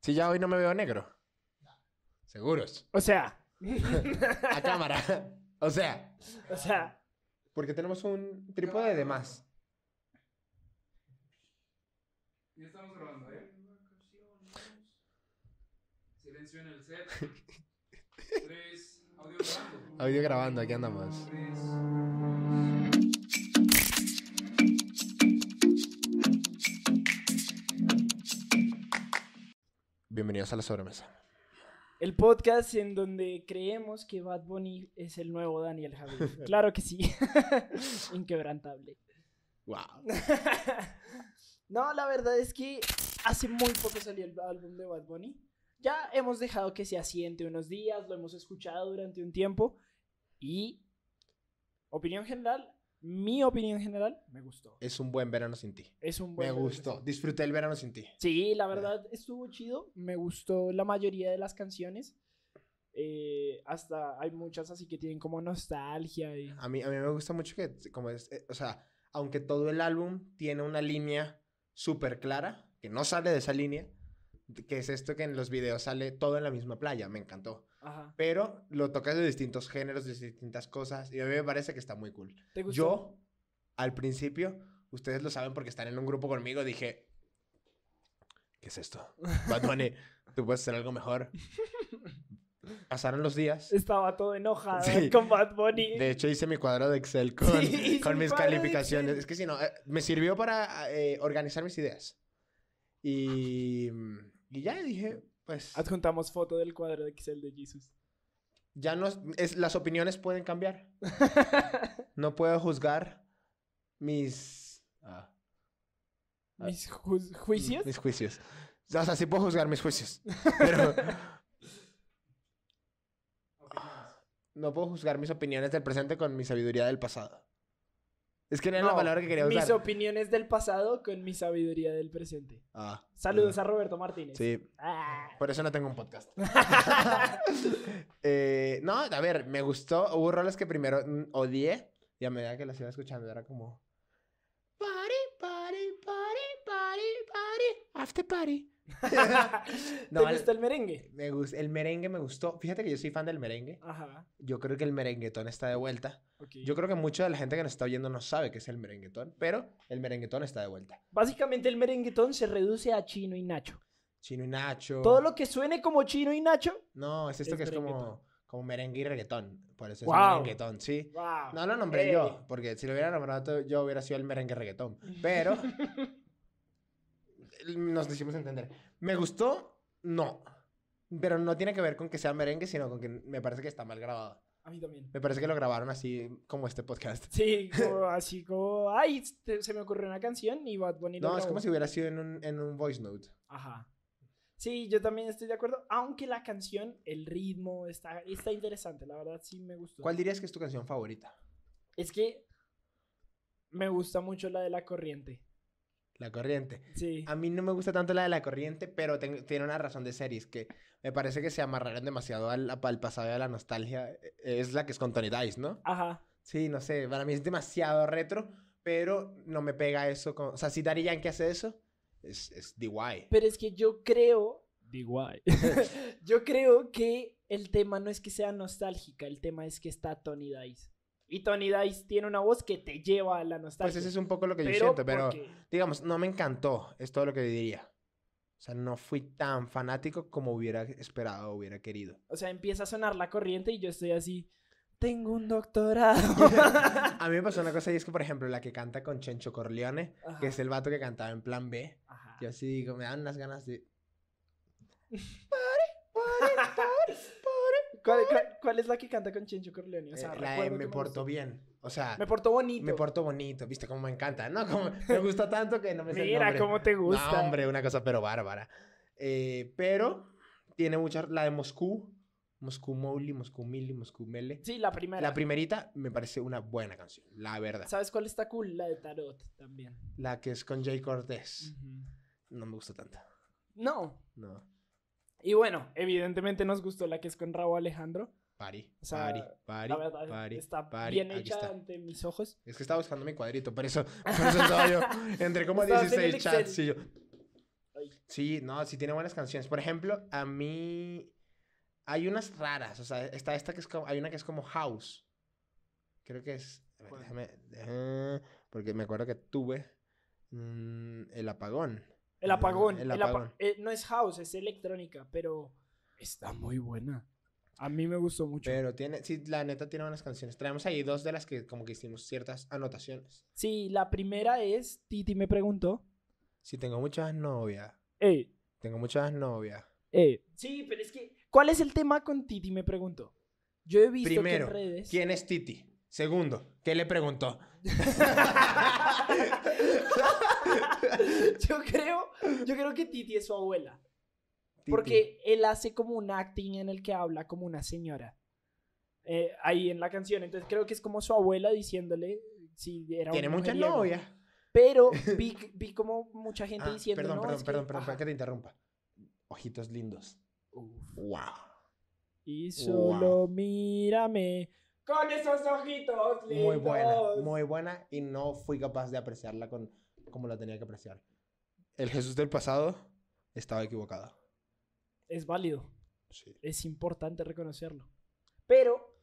Si ya hoy no me veo negro. Seguros. O sea, A cámara. O sea, o sea, porque tenemos un trípode de más. Ya estamos grabando, ¿eh? Silencio en el set. Tres. Audio grabando. Audio grabando, aquí andamos. Tres. Bienvenidos a la sobremesa. el podcast en donde creemos que Bad Bunny es el nuevo Daniel Javier. Claro que sí. Inquebrantable. Wow. no, la verdad es que hace muy poco salió el álbum de Bad Bunny. Ya hemos dejado que se asiente unos días, lo hemos escuchado durante un tiempo y opinión general, mi opinión general, me gustó. Es un buen verano sin ti. Es un buen Me verano. gustó. Disfruté el verano sin ti. Sí, la verdad estuvo chido. Me gustó la mayoría de las canciones. Eh, hasta hay muchas así que tienen como nostalgia. Y... A mí, a mí me gusta mucho que, como es, eh, o sea, aunque todo el álbum tiene una línea súper clara, que no sale de esa línea, que es esto que en los videos sale todo en la misma playa, me encantó. Ajá. Pero lo tocas de distintos géneros, de distintas cosas, y a mí me parece que está muy cool. ¿Te gustó? Yo, al principio, ustedes lo saben porque están en un grupo conmigo, dije, ¿qué es esto? Bad Bunny, tú puedes hacer algo mejor. Pasaron los días. Estaba todo enojado Sí. con Bad Bunny. De hecho, hice mi cuadro de Excel con, Sí, con mis calificaciones. Es que si no, eh, me sirvió para eh, organizar mis ideas. Y, y ya dije, pues, Adjuntamos foto del cuadro de Excel de Jesus. ya no, es, las opiniones pueden cambiar. No puedo juzgar mis... ah, Mis ju- juicios. Mis juicios. O sea, sí puedo juzgar mis juicios. Pero no puedo juzgar mis opiniones del presente con mi sabiduría del pasado. Es que no era la No, palabra que quería Mis usar. opiniones del pasado con mi sabiduría del presente. Ah, Saludos a Roberto Martínez. Sí, Ah. por eso no tengo un podcast. Eh, no, a ver, me gustó. Hubo roles que primero mm, odié y a medida que las iba escuchando era como... Party, party, party, party, party, after party. No, ¿Te gusta el merengue? Me gusta, el merengue me gustó. Fíjate que yo soy fan del merengue. Ajá. Yo creo que el merenguetón está de vuelta. ok. Yo creo que mucha de la gente que nos está oyendo no sabe qué es el merenguetón, pero el merenguetón está de vuelta. Básicamente el merenguetón se reduce a Chino y Nacho. Chino y Nacho. Todo lo que suene como Chino y Nacho. No, es esto es que es como, como merengue y reggaetón. Por eso es Guau. merenguetón, sí. Wow. No lo nombré yo, porque si lo hubiera nombrado yo hubiera sido el merengue reggaetón. Pero nos decimos entender. ¿Me gustó? No. Pero no tiene que ver con que sea merengue, sino con que me parece que está mal grabado. A mí también. Me parece que lo grabaron así como este podcast. Sí, como, así como, ay, te- se me ocurrió una canción y Bad Bunny lo No, es como si hubiera sido en un, en un voice note. Ajá. Sí, yo también estoy de acuerdo, aunque la canción, el ritmo está, está interesante, la verdad sí me gustó. ¿Cuál dirías que es tu canción favorita? Es que me gusta mucho la de la corriente. La corriente. Sí. A mí no me gusta tanto la de la corriente, pero ten- tiene una razón de series que me parece que se amarraron demasiado al, al pasado y a la nostalgia. Eh, Es la que es con Tony Dice, ¿no? Ajá. Sí, no sé, para mí es demasiado retro, pero no me pega eso. Con... O sea, si Daddy Yankee hace eso, es, es DY. Pero es que yo creo. guay. yo creo que el tema no es que sea nostálgica, el tema es que está Tony Dice. Y Tony Dice tiene una voz que te lleva a la nostalgia. Pues ese es un poco lo que yo Pero siento, pero porque- digamos, no me encantó, es todo lo que diría. O sea, no fui tan fanático como hubiera esperado o hubiera querido. O sea, empieza a sonar la corriente y yo estoy así. Tengo un doctorado. A mí me pasó una cosa y es que, por ejemplo, la que canta con Chencho Corleone, Ajá. que es el vato que cantaba en Plan B, Ajá. yo así digo, me dan unas ganas de... ¿Cuál, cuál, cuál es la que canta con Chencho Corleone? O sea, eh, la de me porto bien. O sea, Me portó bonito. me porto bonito, viste cómo me encanta, ¿no? Como me gusta tanto que no me sé Mira cómo te gusta. No, hombre, una cosa pero bárbara. Eh, pero tiene mucha... La de Moscú, Moscú Mowgli, Moscú Milli, Moscú Mele. Sí, la primera. La primerita me parece una buena canción, la verdad. ¿Sabes cuál está cool? La de Tarot también. La que es con Jay Cortés. Ujú. No me gusta tanto. No. No. Y bueno, evidentemente nos gustó la que es con Raúl Alejandro. Pari, O sea, pari, pari, la verdad pari, está pari. bien hecha está. ante mis ojos. Es que estaba buscando mi cuadrito, por eso, por eso estaba yo. Entré como Estabas en el 16 chats y yo. Ay. Sí, no, sí tiene buenas canciones. Por ejemplo, a mí hay unas raras. O sea, está esta que es como, hay una que es como House. Creo que es. a ver, déjame- porque me acuerdo que tuve mm, el apagón. El apagón. El el apa- apagón. eh, no es house, es electrónica, pero está muy buena. A mí me gustó mucho. Pero tiene, sí, la neta tiene buenas canciones. Traemos ahí dos de las que como que hicimos ciertas anotaciones. Sí, la primera es, Titi me preguntó, Si tengo muchas novias, eh, tengo muchas novias. eh. Sí, pero es que, ¿cuál es el tema con Titi me preguntó? Yo he visto Primero, que en redes... ¿quién es Titi? Segundo, ¿qué le preguntó? yo creo, yo creo que Titi es su abuela. Titi. Porque él hace como un acting en el que habla como una señora. eh, ahí en la canción. Entonces creo que es como su abuela diciéndole si era tiene muchas novias. Pero vi, vi como mucha gente Ah, diciendo. perdón, "No, perdón, es que-". perdón, perdón, para que te interrumpa. Ojitos lindos. Uf. Wow. Y solo Wow. mírame con esos ojitos lindos. Muy buena, muy buena y no fui capaz de apreciarla con como la tenía que apreciar. El Jesús del pasado estaba equivocado. Es válido. Sí. Es importante reconocerlo. Pero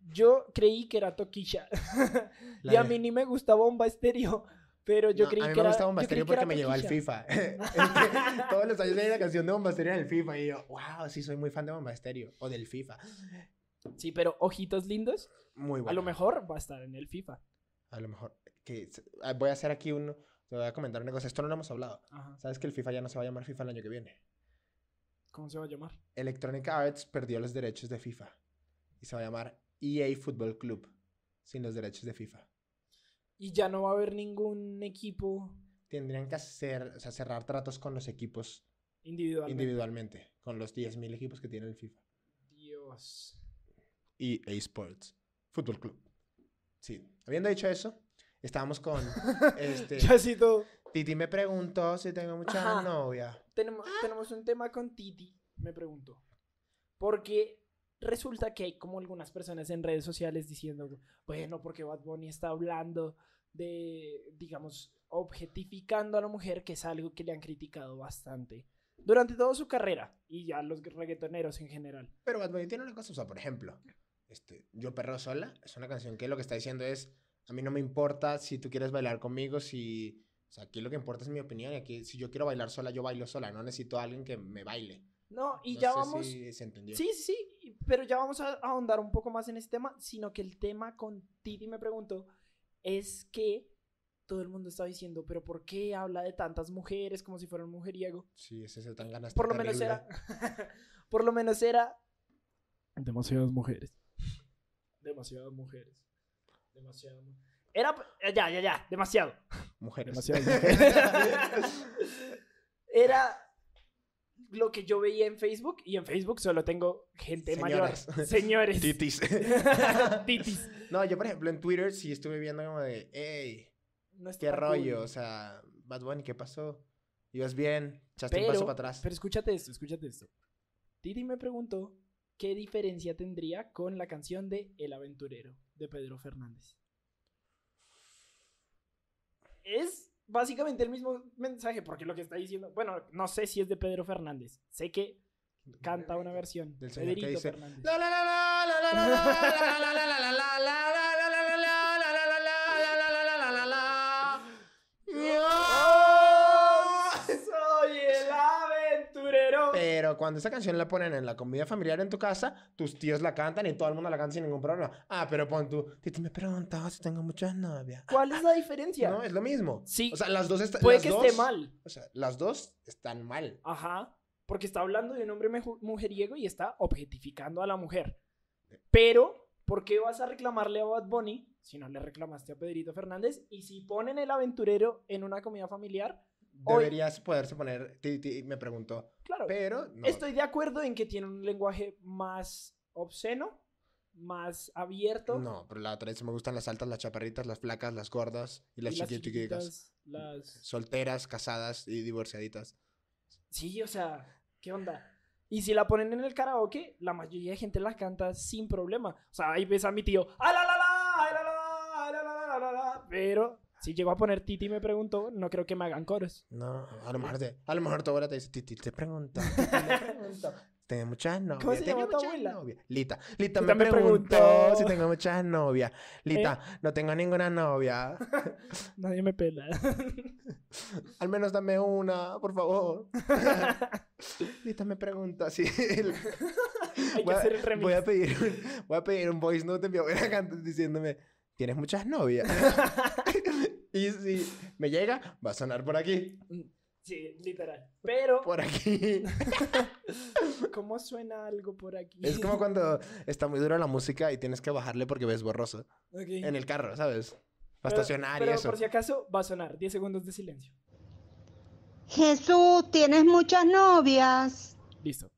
yo creí que era Toquilla. y a mí ni me gusta Bomba Estéreo. Pero yo No, creí a mí que me era. gusta yo Bombasterio creí que porque me llevó al. FIFA. Todos los años hay la canción de Bombasterio en el FIFA y yo, wow, sí soy muy fan de Bombasterio o del FIFA. Sí, pero ojitos lindos. Muy bueno. A lo mejor va a estar en el FIFA. A lo mejor. Que, ah, voy a hacer aquí un. Te voy a comentar una cosa. Esto no lo hemos hablado. Ajá. ¿Sabes que el FIFA ya no se va a llamar FIFA el año que viene? ¿Cómo se va a llamar? Electronic Arts perdió los derechos de FIFA. Y se va a llamar EA Football Club. Sin los derechos de FIFA. Y ya no va a haber ningún equipo Tendrían que hacer, o sea, cerrar tratos con los equipos individual. individualmente. Con los 10.000 equipos que tiene el FIFA. Dios. EA Sports Football Club. Sí. Habiendo dicho eso, estábamos con. este, Ya. Titi me preguntó si tengo mucha Ajá. novia. Tenemos, tenemos un tema con Titi, me pregunto. Porque resulta que hay como algunas personas en redes sociales diciendo, bueno, porque Bad Bunny está hablando de, digamos, objetificando a la mujer, que es algo que le han criticado bastante durante toda su carrera y a los reggaetoneros en general. Pero Bad Bunny tiene una cosa, o sea, por ejemplo, este, Yo Perro Sola es una canción que lo que está diciendo es, a mí no me importa si tú quieres bailar conmigo, si, o sea, aquí lo que importa es mi opinión y aquí si yo quiero bailar sola, yo bailo sola, no necesito a alguien que me baile. No, y No ya sé vamos... si se entendió. Sí, sí, sí, pero ya vamos a ahondar un poco más en este tema, sino que el tema con Titi me preguntó es que todo el mundo está diciendo, pero ¿por qué habla de tantas mujeres como si fuera un mujeriego? Sí, ese se tan ganas. Por lo menos era, por lo menos era demasiadas mujeres, demasiadas mujeres, demasiadas. mu- Era, ya, ya, ya, demasiado. Mujeres. Demasiadas mujeres. Era lo que yo veía en Facebook y en Facebook solo tengo gente Señoras. mayor. Señores. Titis. Titis. no, yo por ejemplo en Twitter sí estuve viendo como de, hey, No qué cool. rollo, o sea, Bad Bunny, ¿qué pasó? ¿Ibas bien? ¿Echaste un paso para atrás? pero escúchate esto, escúchate esto. Titi me preguntó qué diferencia tendría con la canción de El Aventurero de Pedro Fernández. Es básicamente el mismo mensaje, porque lo que está diciendo, bueno, no sé si es de Pedro Fernández, sé que canta una versión Del señor que Pedrito dice, Fernández. La la la Pero cuando esa canción la ponen en la comida familiar en tu casa, tus tíos la cantan y todo el mundo la canta sin ningún problema. Ah, pero pon tú, Titi me preguntaba si tengo muchas novias. ¿Cuál es la diferencia? No, es lo mismo. Sí. O sea, las dos están. Puede las que dos- esté mal. O sea, las dos están mal. Ajá. Porque está hablando de un hombre mujeriego y está objetificando a la mujer. Pero, ¿por qué vas a reclamarle a Bad Bunny si no le reclamaste a Pedrito Fernández? Y si ponen el aventurero en una comida familiar, Hoy- Deberías poderse poner. Me preguntó. claro. Pero no. Estoy de acuerdo en que tiene un lenguaje más obsceno, más abierto. No, pero la otra vez me gustan las altas, las chaparritas, las flacas, las gordas y las y las chiquititas. chiquitas, las... Solteras, casadas y divorciaditas. Sí, o sea, ¿qué onda? Y si la ponen en el karaoke, la mayoría de gente la canta sin problema. O sea, ahí ves a mi tío, ¡ah, la, la, la! ¡ah, la, la, la! ¡ah, la, la, la, la, la! Pero Si llego a poner Titi me preguntó, no creo que me hagan coros. No, a lo mejor, te, a lo mejor tu abuela te dice, Titi, te pregunto, Titi, me pregunto. Tengo muchas novias. ¿Cómo se tengo llama tu muchas abuela? novias. Lita. Lita Lita me me preguntó preguntó. si tengo muchas novias. Lita, no tengo ninguna novia. Nadie me pela. Al menos dame una, por favor. Lita me pregunta si... Hay que voy, a, hacer el remix. voy a pedir un, voy a pedir un voice note de mi abuela diciéndome, ¿tienes muchas novias? y si me llega, va a sonar por aquí. Sí, literal. Pero, Por aquí. ¿cómo suena algo por aquí? Es como cuando está muy dura la música y tienes que bajarle porque ves borroso. Ok. En el carro, ¿sabes? Para estacionar pero y eso. por si acaso, va a sonar. 10 segundos de silencio. Jesús, tienes muchas novias. Listo.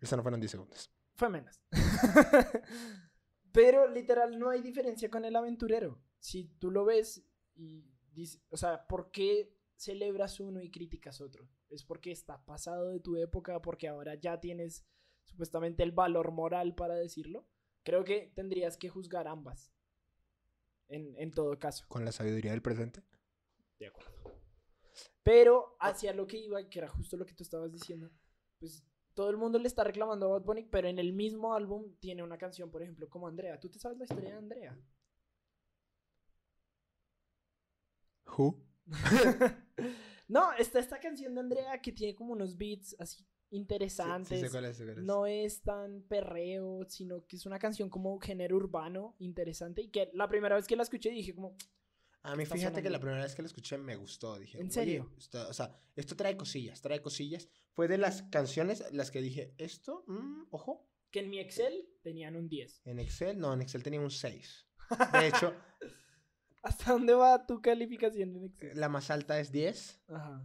Eso no fueron 10 segundos. Fue menos. Pero literal no hay diferencia con el aventurero. Si tú lo ves y dices, o sea, ¿por qué celebras uno y criticas otro? Es porque está pasado de tu época, porque ahora ya tienes supuestamente el valor moral para decirlo. Creo que tendrías que juzgar ambas. En, en todo caso. Con la sabiduría del presente. De acuerdo. Pero hacia lo que iba, que era justo lo que tú estabas diciendo, pues todo el mundo le está reclamando a Bad Bunny, pero en el mismo álbum tiene una canción, por ejemplo, como Andrea. ¿Tú te sabes la historia de Andrea? Who? no, está esta canción de Andrea que tiene como unos beats así interesantes. Sí, sé cuál es, sé cuál es. No es tan perreo, sino que es una canción como género urbano interesante y que la primera vez que la escuché dije como, A mí fíjate que sonando. la primera vez que lo escuché me gustó. Dije, ¿En "Oye, serio? esto- o sea, esto trae cosillas, trae cosillas. Fue de las canciones las que dije, esto, mm, ojo. que en mi Excel tenían un 10. En Excel, no, en Excel tenía un 6. De hecho, ¿Hasta dónde va tu calificación en Excel? la más alta es 10 Ajá.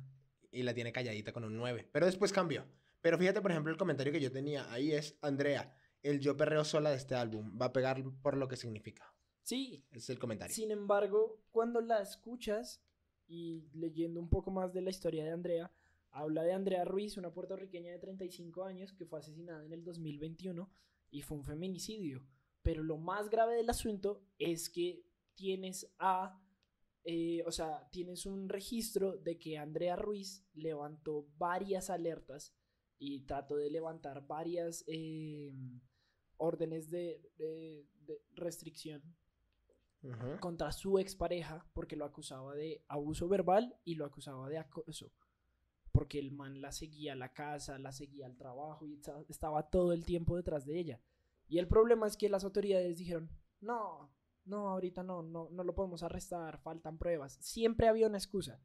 y la tiene calladita con un 9. Pero después cambió. Pero fíjate, por ejemplo, el comentario que yo tenía ahí es, Andrea, el yo perreo sola de este álbum va a pegar por lo que significa. Sí, Ese es el comentario. Sin embargo, cuando la escuchas y leyendo un poco más de la historia de Andrea, habla de Andrea Ruiz, una puertorriqueña de 35 años que fue asesinada en el 2021 y fue un feminicidio. Pero lo más grave del asunto es que tienes a, eh, o sea, tienes un registro de que Andrea Ruiz levantó varias alertas y trató de levantar varias eh, órdenes de- de- de restricción Contra su expareja porque lo acusaba de abuso verbal y lo acusaba de acoso. Porque el man la seguía a la casa, la seguía al trabajo y esta- estaba todo el tiempo detrás de ella. Y el problema es que las autoridades dijeron, no, no, ahorita no, no, no lo podemos arrestar, faltan pruebas. Siempre había una excusa.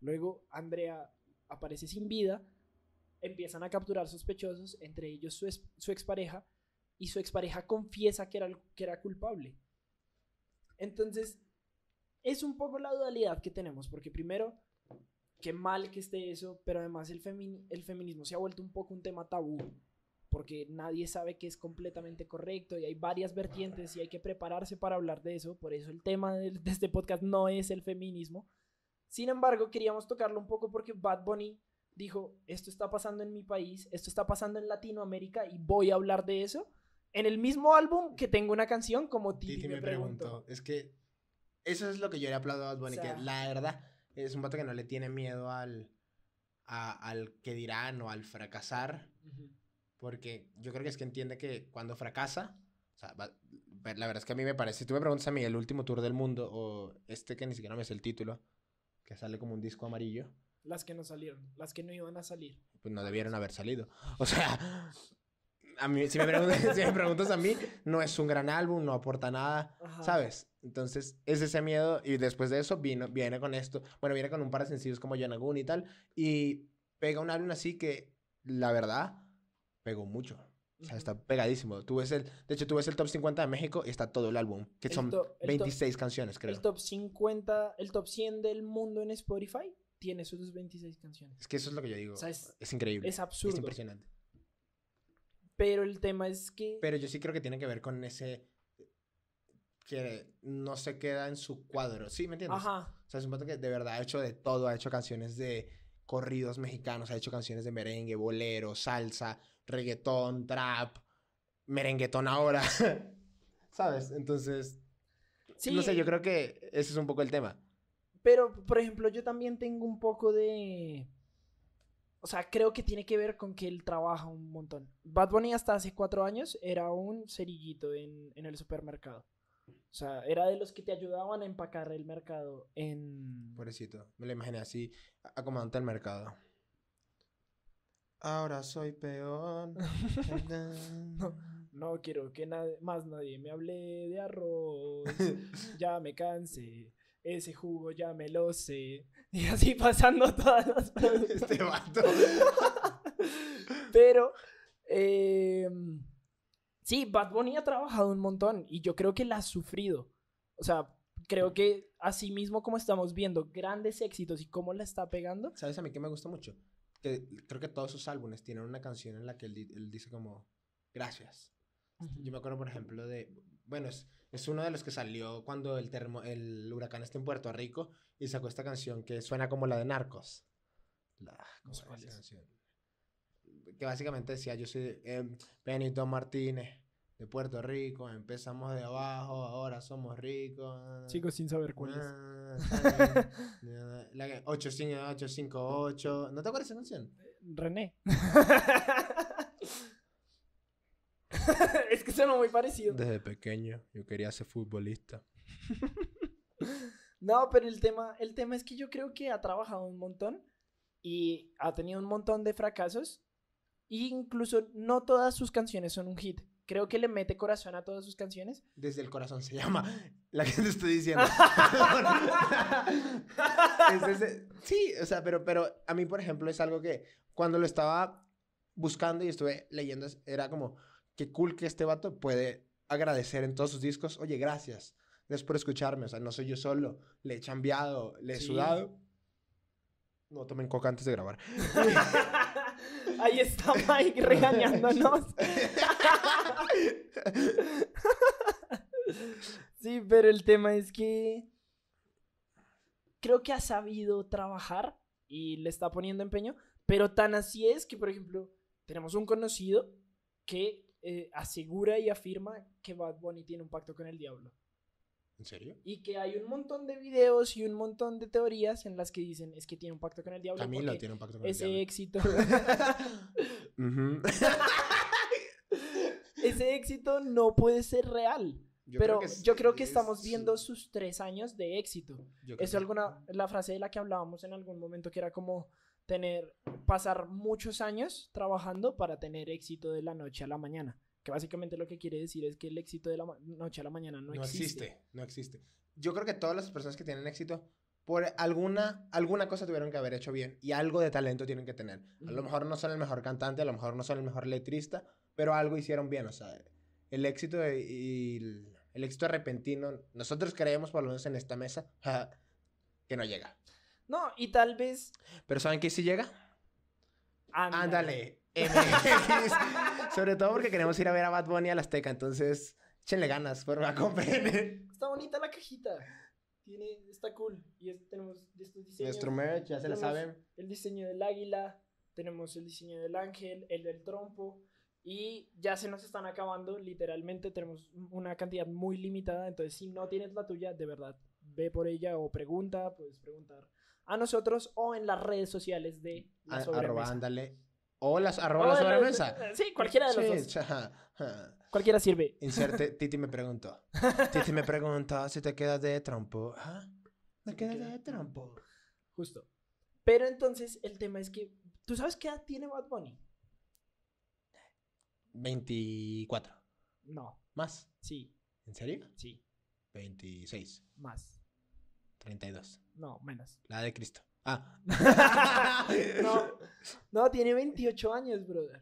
Luego Andrea aparece sin vida, empiezan a capturar sospechosos, entre ellos su, es- su expareja, y su expareja confiesa que era, que era culpable. Entonces, es un poco la dualidad que tenemos, porque primero, qué mal que esté eso, pero además el, femi- el feminismo se ha vuelto un poco un tema tabú, porque nadie sabe que es completamente correcto y hay varias vertientes y hay que prepararse para hablar de eso, por eso el tema del- de, este podcast no es el feminismo. Sin embargo, queríamos tocarlo un poco porque Bad Bunny dijo, esto está pasando en mi país, esto está pasando en Latinoamérica y voy a hablar de eso. En el mismo álbum que tengo una canción como Titi, Titi me, me preguntó. preguntó. Es que eso es lo que yo le aplaudo a Bad Bunny, O sea- que la verdad es un vato que no le tiene miedo al, a- al que dirán o al fracasar, Ujú. porque yo creo que es que entiende que cuando fracasa, o sea, va- la verdad es que a mí me parece, si tú me preguntas a mí el último tour del mundo o este que ni siquiera me sé el título, que sale como un disco amarillo, Las que no salieron, las que no iban a salir. pues no debieron haber salido. O sea, a mí, si me preguntas, si me preguntas a mí, no es un gran álbum, no aporta nada. Ajá. ¿Sabes? Entonces, es ese miedo y después de eso vino, viene con esto, bueno, viene con un par de sencillos como Yanagun y tal, y pega un álbum así que, la verdad, pegó mucho. O sea, está pegadísimo. Tú ves el, de hecho, tú ves el top 50 de México y está todo el álbum, que El son to- el to- 26 canciones, creo. El top 50, el top 100 del mundo en Spotify tiene sus 26 canciones. Es que eso es lo que yo digo. O sea, es- es, increíble. Es absurdo. Es impresionante. Pero el tema es que... Pero yo sí creo que tiene que ver con ese que no se queda en su cuadro. ¿Sí? ¿Me entiendes? Ajá. O sea, es un pato que de verdad ha hecho de todo. Ha hecho canciones de corridos mexicanos, ha hecho canciones de merengue, bolero, salsa, reggaetón, trap, merenguetón ahora. ¿Sabes? Entonces, Sí, no sé, yo creo que ese es un poco el tema. Pero, por ejemplo, yo también tengo un poco de... O sea, creo que tiene que ver con que él trabaja un montón. Bad Bunny hasta hace cuatro años era un cerillito en, en el supermercado. O sea, era de los que te ayudaban a empacar el mercado en... Pobrecito. Me lo imaginé así, acomodante al mercado. Ahora soy peón. No quiero que na- más nadie me hable de arroz. ya me cansé. Ese jugo ya me lo sé. Y así pasando todas las este vato. Pero, eh, sí, Bad Bunny ha trabajado un montón y yo creo que la ha sufrido. O sea, creo que así mismo como estamos viendo grandes éxitos y cómo la está pegando, ¿Sabes a mí que me gusta mucho? Que creo que todos sus álbumes tienen una canción en la que él dice como, gracias. Yo me acuerdo, por ejemplo, de. Bueno, es, es uno de los que salió cuando el, termo- el huracán está en Puerto Rico y sacó esta canción que suena como la de Narcos. La, ¿cómo sé era cuál es. canción? Que básicamente decía: Yo soy eh, Benito Martínez de Puerto Rico, empezamos de abajo, ahora somos ricos. sigo sin saber cuál es. Ah. La que 858, ¿no te acuerdas de esa canción? René. es que suena muy parecido. Desde pequeño yo quería ser futbolista. No, pero el tema, el tema es que yo creo que ha trabajado un montón y ha tenido un montón de fracasos. E incluso no todas sus canciones son un hit. Creo que le mete corazón a todas sus canciones. Desde el corazón se llama la que te estoy diciendo. Es desde- sí, o sea, pero, pero a mí, por ejemplo, es algo que cuando lo estaba buscando y estuve leyendo, era como, qué cool que este vato puede agradecer en todos sus discos. Oye, gracias. Gracias por escucharme. O sea, no soy yo solo. Le he chambeado, le he Sí. sudado. No tomen coca antes de grabar. Ahí está Mike regañándonos. Sí, pero el tema es que creo que ha sabido trabajar y le está poniendo empeño, pero tan así es que, por ejemplo, tenemos un conocido que eh, asegura y afirma que Bad Bunny tiene un pacto con el diablo. ¿En serio? Y que hay un montón de videos y un montón de teorías en las que dicen es que tiene un pacto con el diablo. Camilo porque tiene un pacto con el ese diablo. éxito, Ujú. ese éxito no puede ser real. Yo pero creo yo creo que es- estamos viendo sus tres años de éxito. creo Es alguna, la frase de la que hablábamos en algún momento que era como tener, pasar muchos años trabajando para tener éxito de la noche a la mañana. Que básicamente lo que quiere decir es que el éxito de la noche a la mañana no, No existe. existe, no existe. Yo creo que todas las personas que tienen éxito, por alguna, alguna cosa tuvieron que haber hecho bien y algo de talento tienen que tener. A lo mejor no son el mejor cantante, a lo mejor no son el mejor letrista, pero algo hicieron bien. O sea, el éxito de- y el, el éxito repentino, nosotros creemos, por lo menos en esta mesa, que no llega. No, y tal vez... Pero ¿saben qué sí llega? Ándale. Ándale. MX. Sobre todo porque queremos ir a ver a Bad Bunny a la Azteca, entonces échenle ganas, por favor, compren. Está bonita la cajita. Tiene, está cool. Y es- tenemos estos diseños. Nuestro merch, ya se la Tenemos saben. El diseño del águila, tenemos el diseño del ángel, el del trompo. Y ya se nos están acabando, literalmente tenemos una cantidad muy limitada. Entonces, si no tienes la tuya, de verdad, ve por ella o pregunta, puedes preguntar a nosotros o en las redes sociales de la sobremesa. arroba, ándale. O las arroba O la sobremesa. Sí, cualquiera de los Sí, dos. ja. Cualquiera sirve. Inserte, Titi me preguntó. Titi me preguntó si te quedas de trompo. ¿Ah? ¿Me quedas de trompo? Justo. Pero entonces, el tema es que. ¿Tú sabes qué edad tiene Bad Bunny? 24. No. ¿Más? Sí, ¿En serio? sí. 26. Más. 32. No, menos. La de Cristo. Ah. No, no, tiene 28 años, brother.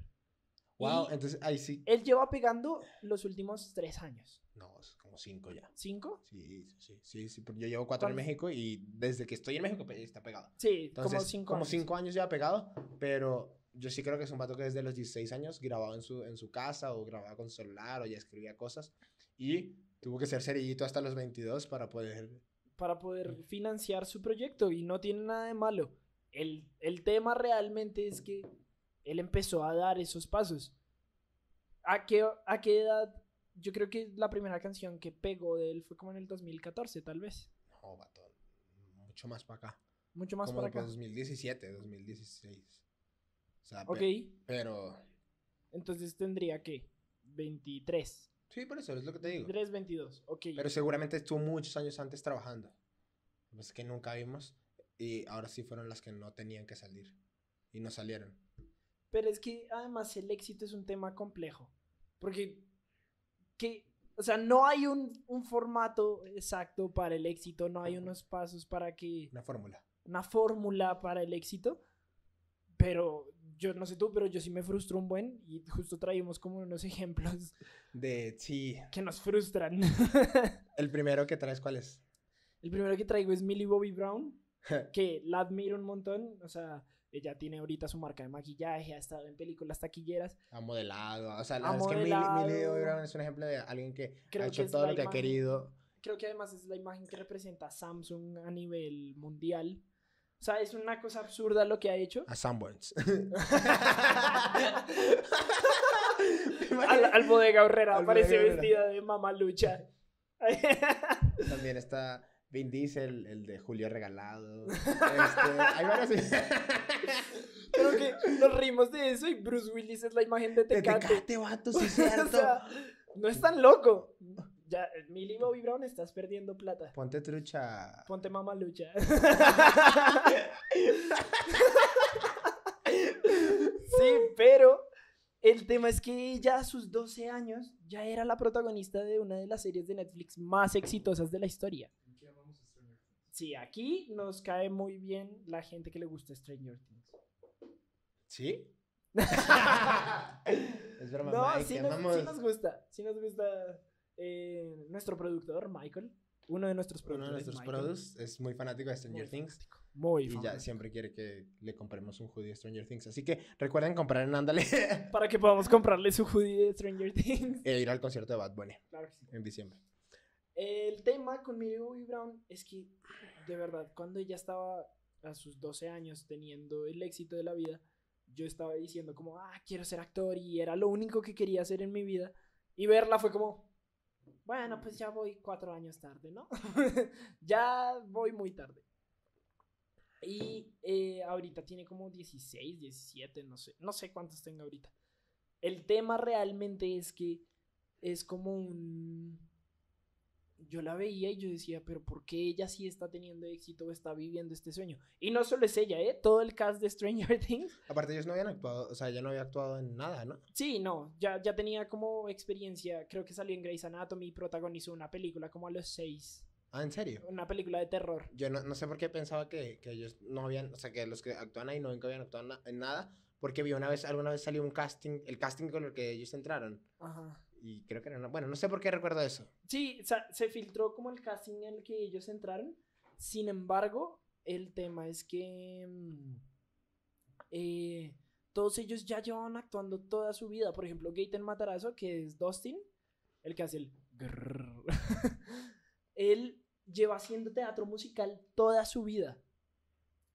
Wow, Y entonces ahí sí. él lleva pegando los últimos tres años. No, es como 5 ya. ¿Cinco? Sí, sí, sí, sí. porque Yo llevo 4 en ¿Cuántos? México y desde que estoy en México pe- está pegado. Sí, Entonces, como cinco como años. cinco años ya pegado, pero yo sí creo que es un vato que desde los 16 años grababa en su, en su casa o grababa con celular o ya escribía cosas y tuvo que ser cerillito hasta los 22 para poder... Para poder financiar su proyecto y no tiene nada de malo. El, el tema realmente es que él empezó a dar esos pasos. ¿A qué, ¿A qué edad? Yo creo que la primera canción que pegó de él fue como en el 2014, tal vez. No, vato, mucho más para acá. Mucho más como para acá. pues 2017, 2016. O sea, pe- Ok, pero... entonces tendría que 23. Sí, por eso es lo que te digo. 23, 22. Ok. Pero seguramente estuvo muchos años antes trabajando. Pues que nunca vimos. Y ahora sí fueron las que no tenían que salir. Y no salieron. Pero es que además el éxito es un tema complejo. Porque, que, o sea, no hay un, un formato exacto para el éxito, no hay unos pasos para que, Una fórmula. una fórmula para el éxito. Pero yo no sé tú, pero yo sí me frustro un buen y justo traímos como unos ejemplos De, sí. que nos frustran. El primero que traes, ¿cuál es? el primero que traigo es Millie Bobby Brown, que la admiro un montón, o sea, ella tiene ahorita su marca de maquillaje, ha estado en películas taquilleras. ha modelado. O sea, la es que Millie, Bobby Brown es un ejemplo de alguien que Creo ha que hecho es todo lo que ha querido. Creo que además es la imagen que representa a Samsung a nivel mundial. O sea, es una cosa absurda lo que ha hecho. A Sanborns. al, al bodega horrera aparece vestida de mamalucha. También está Vin Diesel, el de Julio Regalado. Este, hay varios. Creo que nos rimos de eso y Bruce Willis es la imagen de De Tecate. Tecate, vato, sí, O cierto. sea, no es tan loco. Ya, Millie Bobby Brown estás perdiendo plata. Ponte trucha. Ponte mamalucha. sí, pero el tema es que ella a sus 12 años ya era la protagonista de una de las series de Netflix más exitosas de la historia. ¿En qué amamos Stranger Things? Sí, aquí nos cae muy bien la gente que le gusta Stranger Things. ¿Sí? es broma, No, Mike, sí que nos, amamos. sí nos gusta. Sí nos gusta eh, nuestro productor, Michael. Uno de nuestros Uno de productores. nuestros Michael. produs es muy fanático de Stranger Muy Things. fanático, Muy Y ya siempre quiere que le compremos un hoodie de Stranger Things. Así que recuerden comprar en Ándale Para que podamos comprarle su hoodie de Stranger Things. e ir al concierto de Bad Bunny Claro que sí. en diciembre. El tema con Millie Bobby Brown es que, de verdad, cuando ella estaba a sus 12 años teniendo el éxito de la vida, yo estaba diciendo como, ah, quiero ser actor y era lo único que quería hacer en mi vida. Y verla fue como, bueno, pues ya voy cuatro años tarde, ¿no? ya voy muy tarde. Y eh, ahorita tiene como 16, 17, no sé, no sé cuántos tenga ahorita. El tema realmente es que es como un... Yo la veía y yo decía, pero ¿por qué ella sí está teniendo éxito o está viviendo este sueño? Y no solo es ella, ¿eh? Todo el cast de Stranger Things. Aparte, ellos no habían actuado, o sea, ya no había actuado en nada, ¿no? Sí, no, ya, ya tenía como experiencia, creo que salió en Grey's Anatomy y protagonizó una película como a los seis, Ah, ¿en serio? una película de terror. Yo no, no sé por qué pensaba que, que ellos no habían, o sea, que los que actúan ahí no habían actuado en nada, porque vi una vez, alguna vez salió un casting, el casting con el que ellos entraron, Ajá. Y creo que era una, bueno, no sé por qué recuerdo eso. Sí, se filtró como el casting en el que ellos entraron. Sin embargo, el tema es que mm, eh, todos ellos ya llevan actuando toda su vida. Por ejemplo, Gaten Matarazzo, que es Dustin, el que hace el... Él lleva haciendo teatro musical toda su vida.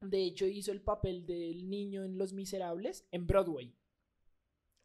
De hecho, hizo el papel del niño en Los Miserables en Broadway,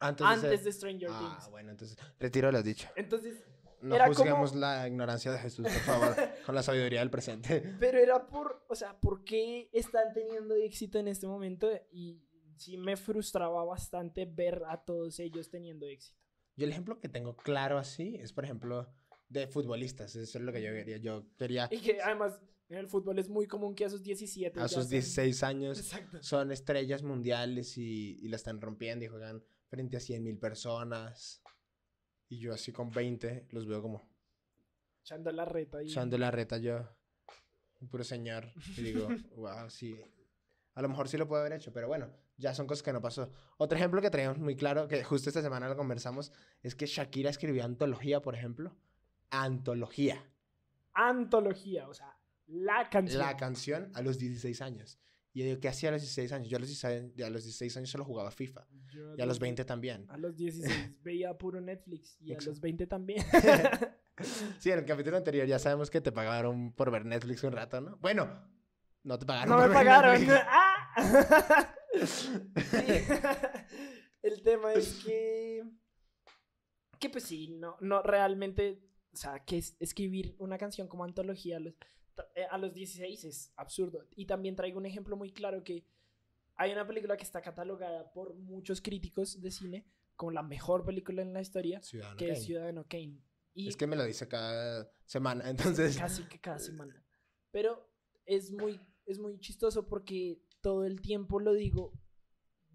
Antes, antes ser- de Stranger Ah, Things. bueno, entonces, retiro lo dicho. Entonces, No Era juzguemos como- la ignorancia de Jesús, por favor, con la sabiduría del presente. Pero era por, o sea, ¿por qué están teniendo éxito en este momento? Y sí me frustraba bastante ver a todos ellos teniendo éxito. Yo el ejemplo que tengo claro así es, por ejemplo, de futbolistas. Eso es lo que yo quería. Yo quería Y que además en el fútbol es muy común que a sus 17 a sus son- 16 años Exacto. son estrellas mundiales y, y la están rompiendo y juegan frente a 100 mil personas. Y yo así con 20 los veo como Echando la reta. Y... echando la reta yo. Un puro señor. Y digo, wow, sí. A lo mejor sí lo puedo haber hecho, pero bueno, ya son cosas que no pasó. Otro ejemplo que traíamos muy claro, que justo esta semana lo conversamos, es que Shakira escribió antología, por ejemplo. Antología. Antología, o sea, la canción. La canción a los 16 años. Y yo digo, ¿qué hacía a los 16 años? Yo a los 16, a los 16 años solo jugaba FIFA. Yo Y a los 20 también. A los 16 veía puro Netflix y a los 20 también. Sí, en el capítulo anterior ya sabemos que te pagaron por ver Netflix un rato, ¿no? Bueno, no te pagaron no por me ver pagaron. Netflix. ¡Ah! El tema es que. Que pues sí, no, no realmente. O sea, que es- escribir una canción como antología. los- a los 16 es absurdo. Y también traigo un ejemplo muy claro que hay una película que está catalogada por muchos críticos de cine como la mejor película en la historia, Ciudadano que es Kane. Ciudadano Kane. Y Es que me lo dice cada semana, entonces... casi que cada semana. Pero es muy, es muy chistoso porque todo el tiempo lo digo,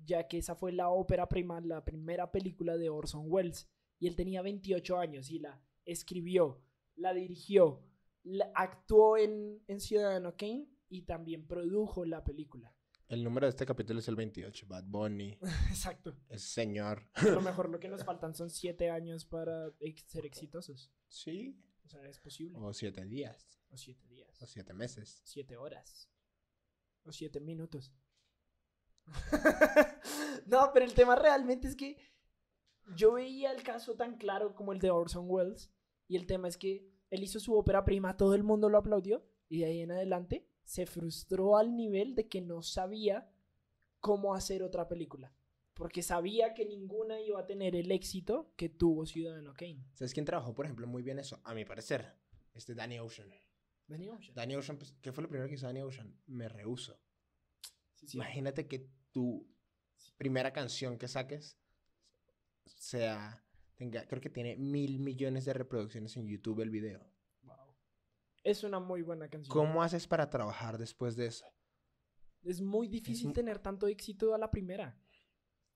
ya que esa fue la ópera prima, la primera película de Orson Welles. Y él tenía 28 años y la escribió, la dirigió, actuó en, en Ciudadano Kane y también produjo la película. El número de este capítulo es el 28. Bad Bunny, Exacto. es señor. A lo mejor lo que nos faltan son 7 años para ex- ser exitosos. Sí. O sea, es posible. O siete días. O 7 días. O siete meses. Siete horas. O siete minutos. no, pero el tema realmente es que yo veía el caso tan claro como el de Orson Welles. Y el tema es que él hizo su ópera prima, todo el mundo lo aplaudió. Y de ahí en adelante se frustró al nivel de que no sabía cómo hacer otra película. Porque sabía que ninguna iba a tener el éxito que tuvo Ciudadano Kane. ¿Sabes quién trabajó, por ejemplo, muy bien eso? A mi parecer. Este Danny Ocean. Danny Ocean. Danny Ocean, pues, ¿qué fue lo primero que hizo Danny Ocean? Me rehuso. Sí, sí. Imagínate que tu primera canción que saques sea. Tenga, creo que tiene mil millones de reproducciones en YouTube el video. Wow. Es una muy buena canción. ¿Cómo haces para trabajar después de eso? Es muy difícil tener tanto éxito a la primera.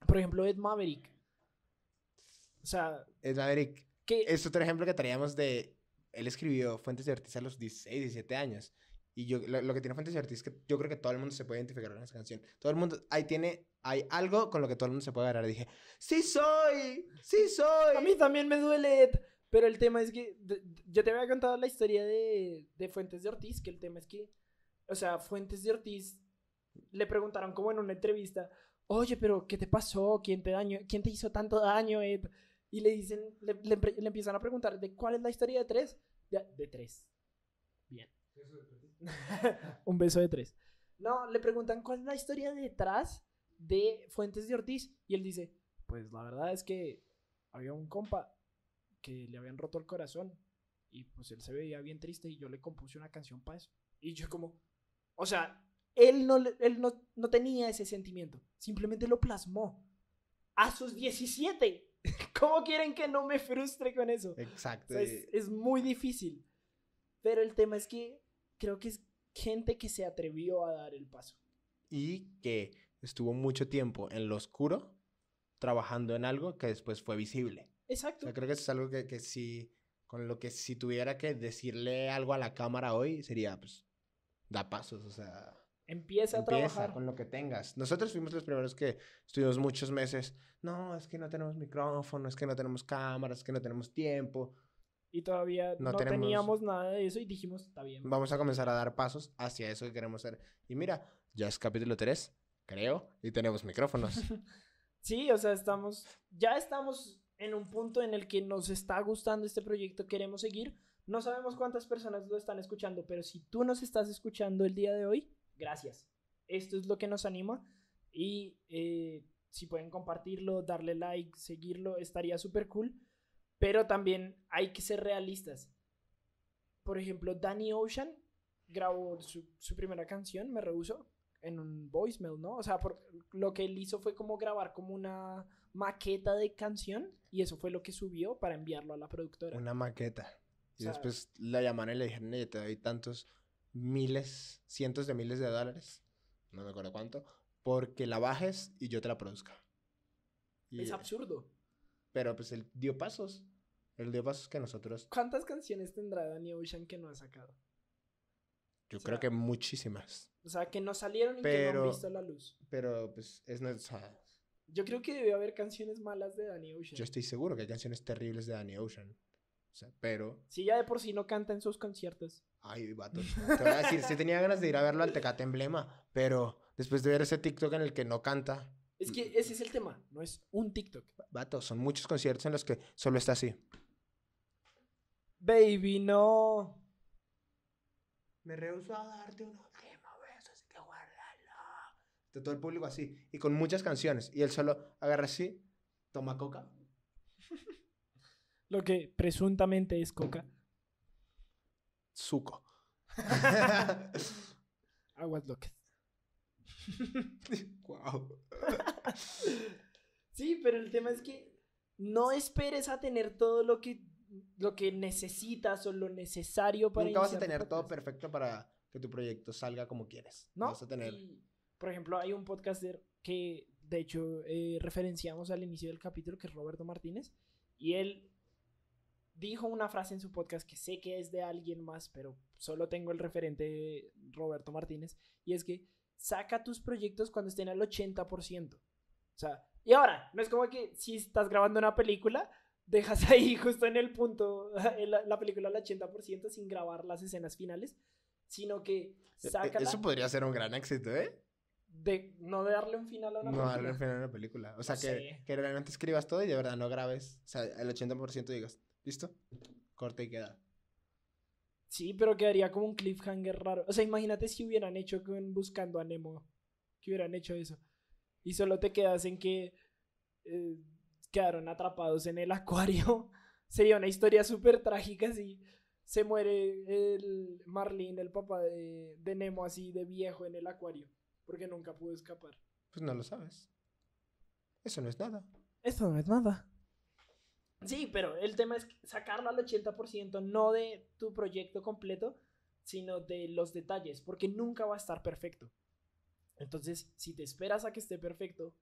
Por ejemplo, Ed Maverick. O sea, Es Maverick. que Es otro ejemplo que traíamos de. Él escribió Fuentes de Ortiz a los 16, 17 años. Y yo, lo, lo que tiene Fuentes de Ortiz es que yo creo que todo el mundo se puede identificar con esa canción. Todo el mundo. Ahí tiene. Hay algo con lo que todo el mundo se puede agarrar. Y dije, ¡Sí soy! ¡Sí soy! a mí también me duele. Pero el tema es que. yo te había contado la historia de, de Fuentes de Ortiz. Que el tema es que. O sea, Fuentes de Ortiz le preguntaron, como en una entrevista: Oye, pero ¿qué te pasó? ¿Quién te, daño, ¿quién te hizo tanto daño, Ed? Y le dicen, le, le empiezan a preguntar: ¿de cuál es la historia de tres? De, de tres. Bien. Eso perdí. Un beso de tres. No, le preguntan cuál es la historia detrás de Fuentes de Ortiz. Y él dice, pues la verdad es que había un compa que le habían roto el corazón. Y pues él se veía bien triste y yo le compuse una canción para eso. Y yo como, o sea, él no, él no, no tenía ese sentimiento. Simplemente lo plasmó. A sus 17. ¿Cómo quieren que no me frustre con eso? O Exacto. sea, es, es muy difícil. Pero el tema es que creo que es gente que se atrevió a dar el paso. Y que estuvo mucho tiempo en lo oscuro trabajando en algo que después fue visible. O Exacto. sea, creo que eso es algo que, que sí, con lo que si tuviera que decirle algo a la cámara hoy, sería, pues, da pasos, o sea, Empieza a empieza trabajar. con lo que tengas. Nosotros fuimos los primeros que estuvimos muchos meses, no, es que no tenemos micrófono, es que no tenemos cámaras, es que no tenemos tiempo, Y todavía No no, tenemos- teníamos nada de eso y dijimos, está bien. vamos a comenzar a dar pasos hacia eso que queremos hacer. Y mira, ya es capítulo 3, creo, y tenemos micrófonos. Sí, o sea, estamos, ya estamos en un punto en el que nos está gustando este proyecto, queremos seguir. No sabemos cuántas personas lo están escuchando, pero si tú nos estás escuchando el día de hoy, gracias. Esto es lo que nos anima y eh, si pueden compartirlo, darle like, seguirlo, estaría súper cool. Pero también hay que ser realistas. Por ejemplo, Danny Ocean grabó su, su primera canción, Me Rehuso, en un voicemail, ¿no? O sea, por, lo que él hizo fue como grabar como una maqueta de canción y eso fue lo que subió para enviarlo a la productora. Una maqueta. Y O sea- después la llamaron y le dijeron, te doy tantos miles, cientos de miles de dólares, no me acuerdo cuánto, porque la bajes y yo te la produzca. Y- Es absurdo. Pero pues él dio pasos. Él dio pasos que nosotros, ¿Cuántas canciones tendrá Danny Ocean que no ha sacado? yo O creo que muchísimas. O sea, que no salieron y que no han visto la luz. Pero pues es no- o sea, Yo creo que debe haber canciones malas de Danny Ocean. yo estoy seguro que hay canciones terribles de Danny Ocean. O sea, pero, Si ya de por sí no canta en sus conciertos. ay, vato. Te voy a decir, sí tenía ganas de ir a verlo al Tecate Emblema, pero después de ver ese TikTok en el que no canta, Es que ese es el tema, no es un TikTok. vato, son muchos conciertos en los que solo está así. Baby, no. Me rehuso a darte un último beso, así que guárdalo. De todo el público así. Y con muchas canciones. Y él solo agarra así, toma coca. Lo que presuntamente es coca. Suco. Aguas locas. wow. Sí, pero el tema es que no esperes a tener todo lo que, lo que necesitas o lo necesario para Nunca vas a tener todo perfecto para que tu proyecto salga como quieres. ¿No? Vas a tener... Y, por ejemplo, hay un podcaster que, de hecho, eh, referenciamos al inicio del capítulo, que es Roberto Martínez, y él dijo una frase en su podcast que sé que es de alguien más, pero solo tengo el referente Roberto Martínez, y es que saca tus proyectos cuando estén al 80%. O sea, y ahora, no es como que si estás grabando una película, dejas ahí justo en el punto en la, la película al 80% sin grabar las escenas finales, sino que E- e- sácala Eso podría ser un gran éxito, ¿eh? de no darle un final a una No película. darle al final a una película. O sea, No que, sé. que realmente escribas todo y de verdad no grabes. O sea, el 80% digas, ¿listo? Corte y queda. Sí, pero quedaría como un cliffhanger raro. O sea, imagínate si hubieran hecho con Buscando a Nemo. Que hubieran hecho eso. Y solo te quedas en que eh, quedaron atrapados en el acuario. Sería una historia súper trágica si se muere el Marlin, el papá de, de Nemo, así de viejo en el acuario. Porque nunca pudo escapar. Pues no lo sabes. Eso no es nada. Esto no es nada. Sí, pero el tema es sacarlo al 80%, no de tu proyecto completo, sino de los detalles, porque nunca va a estar perfecto. Entonces, si te esperas a que esté perfecto,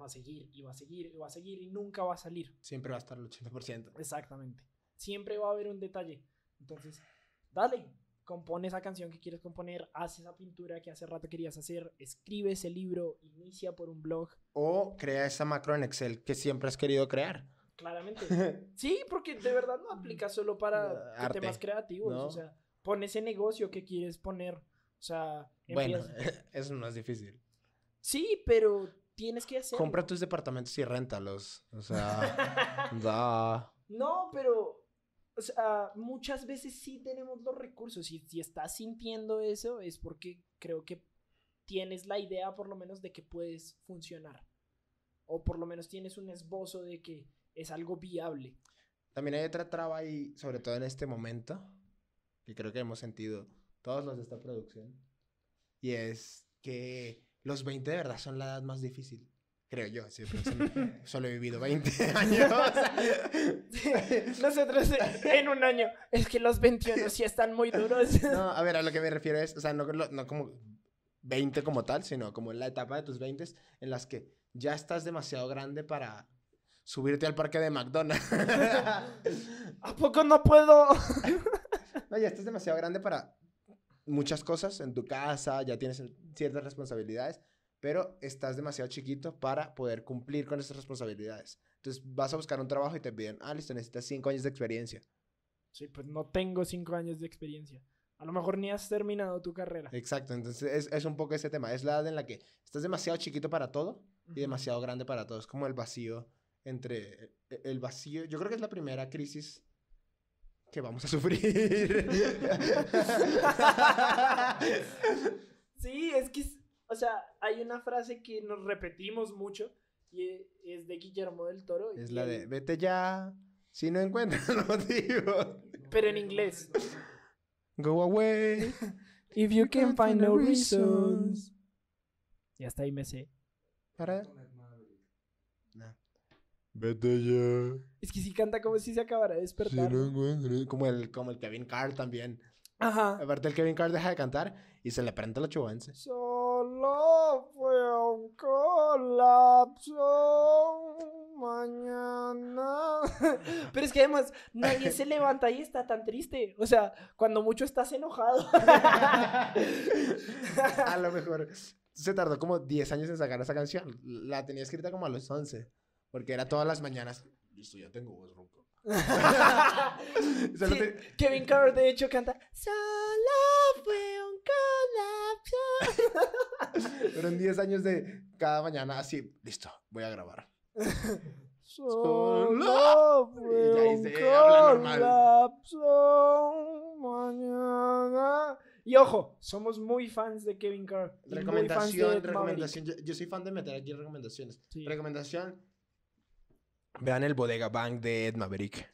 va a seguir y va a seguir y va a seguir y nunca va a salir. Siempre va a estar el 80%. Exactamente. Siempre va a haber un detalle. Entonces, dale, compone esa canción que quieres componer, haz esa pintura que hace rato querías hacer, escribe ese libro, inicia por un blog. O crea esa macro en Excel que siempre has querido crear. Claramente. Sí, porque de verdad no aplica solo para Arte, temas creativos. ¿no? O sea, pon ese negocio que quieres poner. O sea, Bueno, eso no es difícil. Sí, pero tienes que hacerlo. Compra tus departamentos y réntalos. O sea, da. No, pero. O sea, muchas veces sí tenemos los recursos. Y si estás sintiendo eso, es porque creo que tienes la idea, por lo menos, de que puedes funcionar. O por lo menos tienes un esbozo de que es algo viable. También hay otra traba ahí, sobre todo en este momento, que creo que hemos sentido todos los de esta producción. Y es que los 20 de verdad son la edad más difícil. Creo yo, sí, pero solo, he vivido 20 años. Nosotros en un año. Es que los 21 sí están muy duros. No, a ver, a lo que me refiero es, o sea, no, no como 20 como tal, sino como en la etapa de tus 20 en las que ya estás demasiado grande para subirte al parque de McDonald's. ¿A poco no puedo? No, ya estás demasiado grande para muchas cosas en tu casa, ya tienes ciertas responsabilidades, pero estás demasiado chiquito para poder cumplir con esas responsabilidades. Entonces vas a buscar un trabajo y te piden, ah, listo, necesitas 5 años de experiencia. Sí, pues no tengo 5 años de experiencia. A lo mejor ni has terminado tu carrera. Exacto, entonces es, es un poco ese tema. Es la edad en la que estás demasiado chiquito para todo y demasiado grande para todo. Es como el vacío entre e- el vacío. Yo creo que es la primera crisis que vamos a sufrir. Sí, es que, o sea, hay una frase que nos repetimos mucho y e- es de Guillermo del Toro. es la de vete ya si no encuentras motivo. Pero en inglés. Go away. If you can find no reasons. Y hasta ahí me sé. Para. Vete ya. Es que si canta como si se acabara de despertar. Como el, como el Kevin Carr también. Ajá. Aparte, el Kevin Carr deja de cantar y se le prende la chubanza. Solo fue un colapso mañana. Pero es que además nadie se levanta y está tan triste. O sea, cuando mucho estás enojado. a lo mejor se tardó como 10 años en sacar esa canción. La tenía escrita como a los 11. Porque era todas las mañanas. Listo, ya tengo voz ronca. Kevin Carr de hecho canta Solo fue un colapso. Fueron 10 años de cada mañana así. Listo, voy a grabar. Solo Y fue ahí un colapso mañana. Y ojo, somos muy fans de Kevin Carr. y Recomendación, recomendación. Yo, yo soy fan de meter aquí recomendaciones. Sí. Recomendación. Vean el Bodega Bang de Ed Maverick.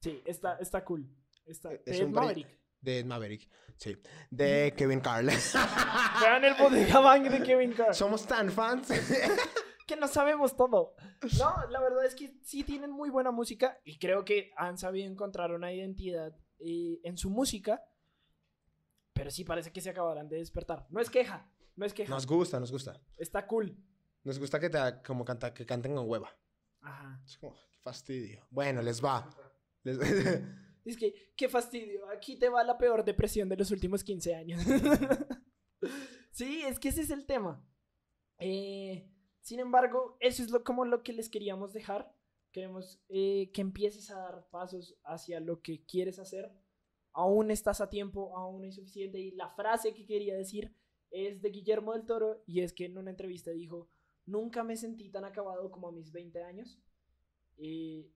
Sí, está, está cool. Está, Es de Ed Maverick. De Ed Maverick, sí. De Kevin Carl. Vean el Bodega Bang de Kevin Carr. Somos tan fans. que no sabemos todo. No, la verdad es que sí tienen muy buena música y creo que han sabido encontrar una identidad eh, en su música. Pero sí parece que se acabarán de despertar. No es queja, no es queja. Nos gusta, nos gusta. Está cool. Nos gusta que, te, como canta, que canten con hueva. Ajá. Es como, qué fastidio. Bueno, les va. Les- Es que, qué fastidio. Aquí te va la peor depresión de los últimos 15 años. sí, es que ese es el tema. Eh, sin embargo, eso es lo, como lo que les queríamos dejar. Queremos eh, que empieces a dar pasos hacia lo que quieres hacer. Aún estás a tiempo, aún es suficiente. Y la frase que quería decir es de Guillermo del Toro y es que en una entrevista dijo, nunca me sentí tan acabado como a mis 20 años. Eh,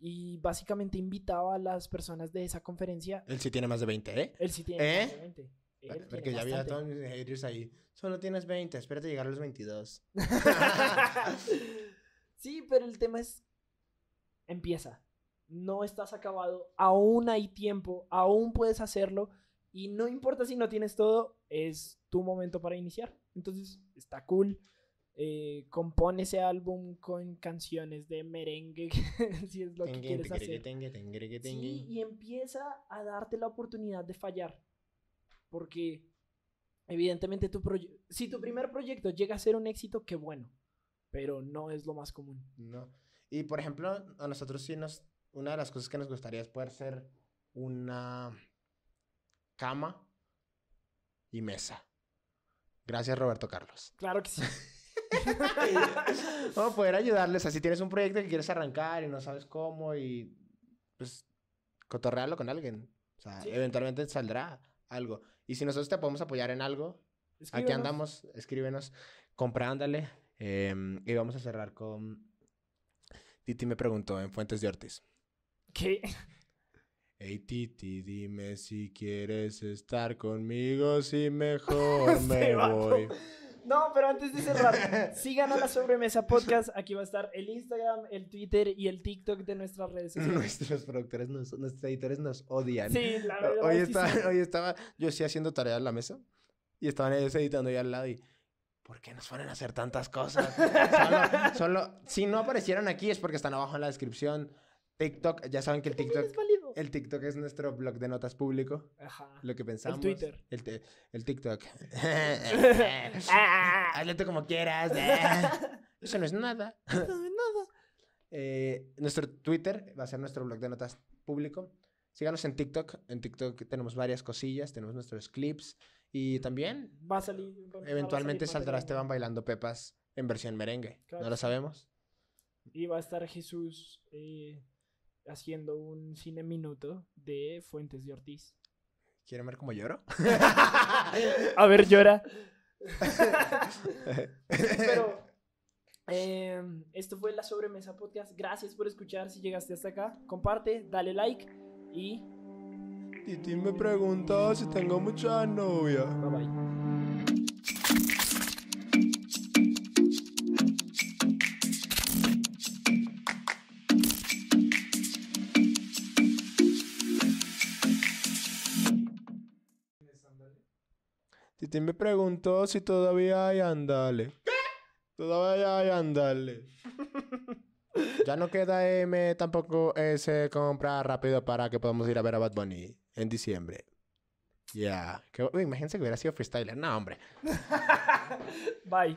y básicamente invitaba a las personas de esa conferencia. Él sí tiene más de 20, ¿eh? Él sí tiene ¿Eh? más de 20. Él tiene Porque ya vi a bastante. todos mis haters ahí. Solo tienes 20, espérate llegar a los 22. sí, pero el tema es, empieza. No estás acabado, aún hay tiempo, aún puedes hacerlo y no importa si no tienes todo, es tu momento para iniciar. Entonces, está cool. Eh, compone ese álbum con canciones de merengue, si es lo que quieres hacer. tengue, tengue, Sí, y empieza a darte la oportunidad de fallar. Porque, evidentemente, tu si tu primer proyecto llega a ser un éxito, qué bueno. Pero no es lo más común. No. Y por ejemplo, a nosotros sí nos. Una de las cosas que nos gustaría es poder ser una cama y mesa. Gracias, Roberto Carlos. Claro que sí. Vamos a poder ayudarles. O sea, si tienes un proyecto que quieres arrancar y no sabes cómo, y pues cotorrearlo con alguien. O sea, Sí. eventualmente saldrá algo. Y si nosotros te podemos apoyar en algo, aquí Escríbenos. andamos, escríbenos, compra, ándale. Em, y vamos a cerrar con. Titi me preguntó en Fuentes de Ortiz. ¿Qué? Hey Titi, dime si quieres estar conmigo, si mejor me voy. No, pero antes de cerrar, sigan a la sobremesa podcast. Aquí va a estar el Instagram, el Twitter y el TikTok de nuestras redes sociales. Nuestros productores, nos- nuestros editores nos odian. Sí, la verdad. Hoy estaba, sí. hoy estaba yo sí haciendo tarea en la mesa y estaban ellos editando ya al lado y ¿por qué nos ponen a hacer tantas cosas? Solo, solo- si no aparecieron aquí es porque están abajo en la descripción. TikTok, ya saben que el TikTok. El TikTok es nuestro blog de notas público, Ajá. lo que pensamos. Twitter. El, el TikTok. Ah. Hazle tú como quieras. Eso no es nada. Eh, nuestro Twitter va a ser nuestro blog de notas público. Síganos en TikTok. En TikTok tenemos varias cosillas, tenemos nuestros clips y también Va a salir. va a eventualmente salir saldrá. Esteban bailando pepas en versión merengue. Claro No lo sabemos. Y va a estar Jesús eh, haciendo un cine minuto de Fuentes de Ortiz. ¿Quieren ver cómo lloro? A ver, llora. Pero eh, esto fue la sobremesa podcast. Gracias por escuchar. Si llegaste hasta acá, comparte, dale like y Titi me preguntó si tengo mucha novia. bye bye. Me preguntó si todavía hay andale. ¿Qué? Todavía hay andale. ya no queda M, tampoco S compra rápido para que podamos ir a ver a Bad Bunny en diciembre. Ya. Que- uy, Imagínense que hubiera sido freestyler. No, hombre. Bye.